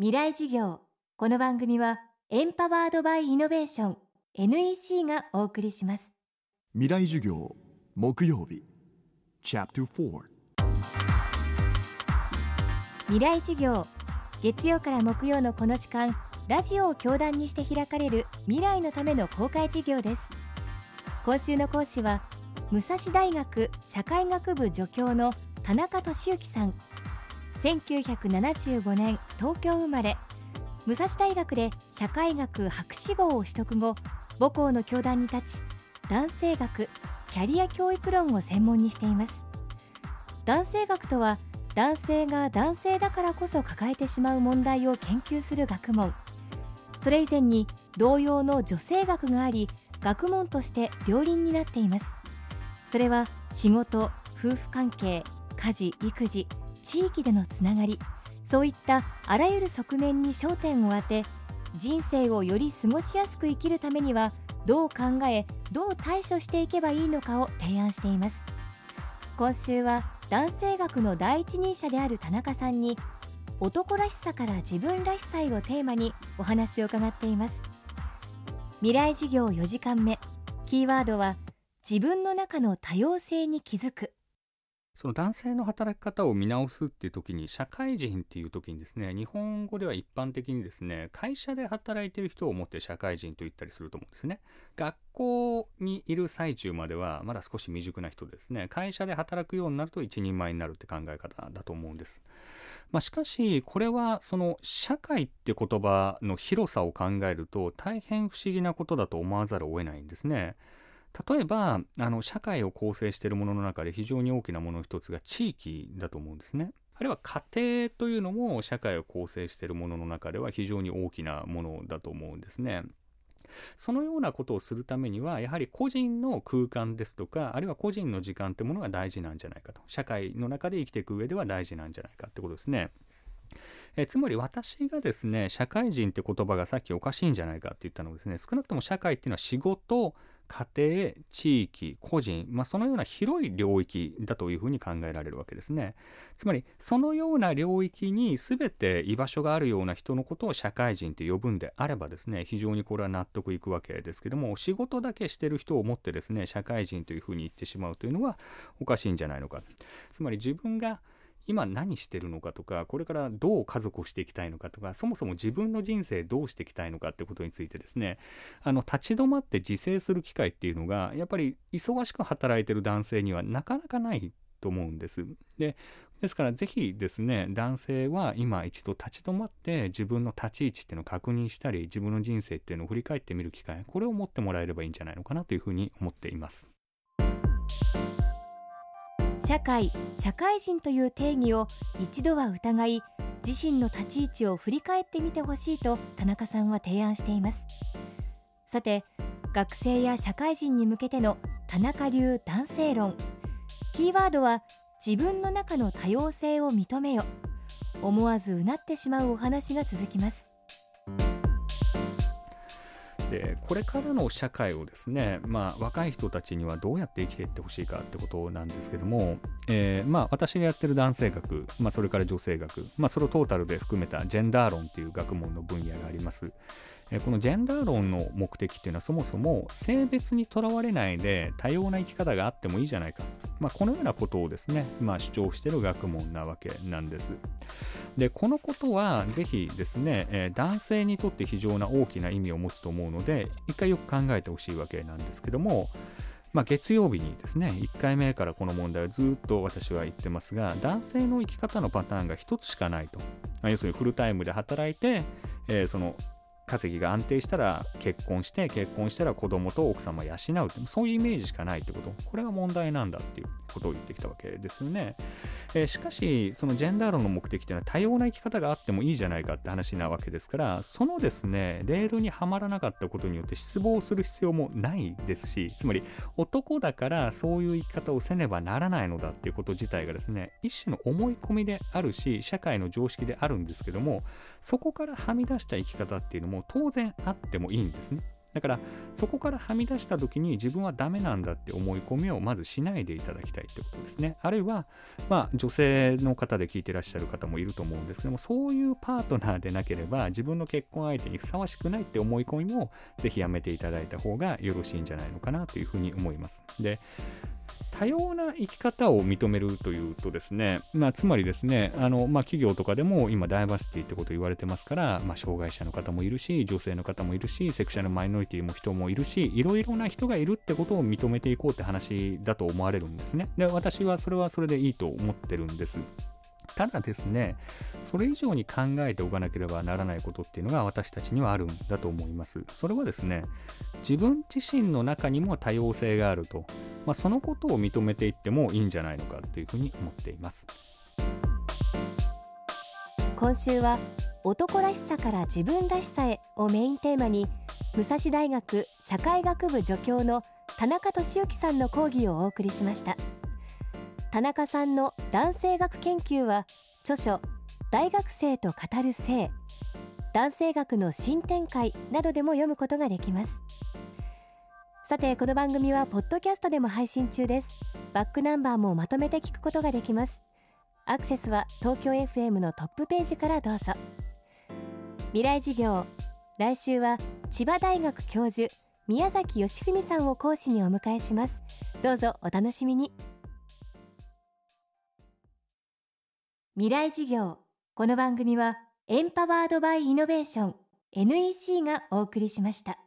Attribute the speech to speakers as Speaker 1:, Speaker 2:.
Speaker 1: 未来授業。この番組はエンパワードバイイノベーション NEC がお送りします。
Speaker 2: 未来授業木曜日 Chapter 4
Speaker 1: 未来授業月曜から木曜のこの時間ラジオを教壇にして開かれる未来のための公開授業です。今週の講師は武蔵大学社会学部助教の田中俊之さん1975年東京生まれ。武蔵大学で社会学博士号を取得後母校の教壇に立ち男性学キャリア教育論を専門にしています。男性学とは男性が男性だからこそ抱えてしまう問題を研究する学問。それ以前に同様の女性学があり学問として両輪になっています。それは仕事夫婦関係家事育児地域でのつながりそういったあらゆる側面に焦点を当て人生をより過ごしやすく生きるためにはどう考えどう対処していけばいいのかを提案しています。今週は男性学の第一人者である田中さんに男らしさから自分らしさをテーマにお話を伺っています。未来事業4時間目キーワードは自分の中の多様性に気づく。
Speaker 3: その男性の働き方を見直すっていう時に社会人っていう時にですね日本語では一般的にですね会社で働いてる人をもって社会人と言ったりすると思うんですね。学校にいる最中まではまだ少し未熟な人ですね。会社で働くようになると一人前になるって考え方だと思うんです。まあ、しかしこれはその社会って言葉の広さを考えると大変不思議なことだと思わざるを得ないんですね。例えばあの社会を構成しているものの中で非常に大きなものの一つが地域だと思うんですね。あるいは家庭というのも社会を構成しているものの中では非常に大きなものだと思うんですね。そのようなことをするためにはやはり個人の空間ですとかあるいは個人の時間ってものが大事なんじゃないかと社会の中で生きていく上では大事なんじゃないかってことですね。えつまり私がですね社会人って言葉がさっきおかしいんじゃないかって言ったのはですね少なくとも社会っていうのは仕事家庭、地域、個人、まあ、そのような広い領域だというふうに考えられるわけですね。つまり、そのような領域に全て居場所があるような人のことを社会人って呼ぶんであればですね、非常にこれは納得いくわけですけども、仕事だけしてる人をもってですね、社会人というふうに言ってしまうというのはおかしいんじゃないのか。つまり自分が今何してるのかとかこれからどう家族をしていきたいのかとかそもそも自分の人生どうしていきたいのかってことについてですねあの立ち止まって自制する機会っていうのがやっぱり忙しく働いてる男性にはなかなかないと思うんです。でですからぜひですね男性は今一度立ち止まって自分の立ち位置っていうのを確認したり自分の人生っていうのを振り返ってみる機会これを持ってもらえればいいんじゃないのかなというふうに思っています。
Speaker 1: 社会社会人という定義を一度は疑い自身の立ち位置を振り返ってみてほしいと田中さんは提案しています。さて学生や社会人に向けての田中流男性論。キーワードは自分の中の多様性を認めよ。思わずうなってしまうお話が続きます。
Speaker 3: でこれからの社会をですね、まあ、若い人たちにはどうやって生きていってほしいかってことなんですけども、えー、まあ、私がやってる男性学、まあ、それから女性学、まあ、それをトータルで含めたジェンダー論という学問の分野があります。このジェンダー論の目的っていうのはそもそも性別にとらわれないで多様な生き方があってもいいじゃないか、まあ、このようなことをですね、まあ、主張している学問なわけなんですでこのことはぜひですね、男性にとって非常な大きな意味を持つと思うので一回よく考えてほしいわけなんですけどもまあ、月曜日にですね、1回目からこの問題をずっと私は言ってますが、男性の生き方のパターンが1つしかないと。要するにフルタイムで働いて、えー、その稼ぎが安定したら結婚して結婚したら子供と奥様養うってそういうイメージしかないってこと。これが問題なんだっていうことを言ってきたわけですよね、えー、しかしそのジェンダー論の目的というのは多様な生き方があってもいいじゃないかって話なわけですからそのですねレールにはまらなかったことによって失望する必要もないですしつまり男だからそういう生き方をせねばならないのだっていうこと自体がですね一種の思い込みであるし社会の常識であるんですけどもそこからはみ出した生き方っていうのも当然あってもいいんですね。だからそこからはみ出した時に自分はダメなんだって思い込みをまずしないでいただきたいってことですねあるいはまあ女性の方で聞いてらっしゃる方もいると思うんですけどもそういうパートナーでなければ自分の結婚相手にふさわしくないって思い込みもぜひやめていただいた方がよろしいんじゃないのかなというふうに思いますで多様な生き方を認めるというとですね、まあ、つまりですね、あのまあ、企業とかでも今、ダイバーシティってこと言われてますから、まあ、障害者の方もいるし、女性の方もいるし、セクシャルマイノリティも人もいるし、いろいろな人がいるってことを認めていこうって話だと思われるんですね。で、私はそれはそれでいいと思ってるんです。ただですね、それ以上に考えておかなければならないことっていうのが私たちにはあるんだと思います。それはですね、自分自身の中にも多様性があると。まあ、そのことを認めていってもいいんじゃないのかというふうに思っています。
Speaker 1: 今週は男らしさから自分らしさへをメインテーマに武蔵大学社会学部助教の田中俊之さんの講義をお送りしました。田中さんの男性学研究は著書大学生と語る性男性学の新展開などでも読むことができます。さてこの番組はポッドキャストでも配信中です。バックナンバーもまとめて聞くことができます。アクセスは東京 FM のトップページからどうぞ。未来授業来週は千葉大学教授宮崎義文さんを講師にお迎えします。どうぞお楽しみに。未来授業この番組はエンパワードバイイノベーション NEC がお送りしました。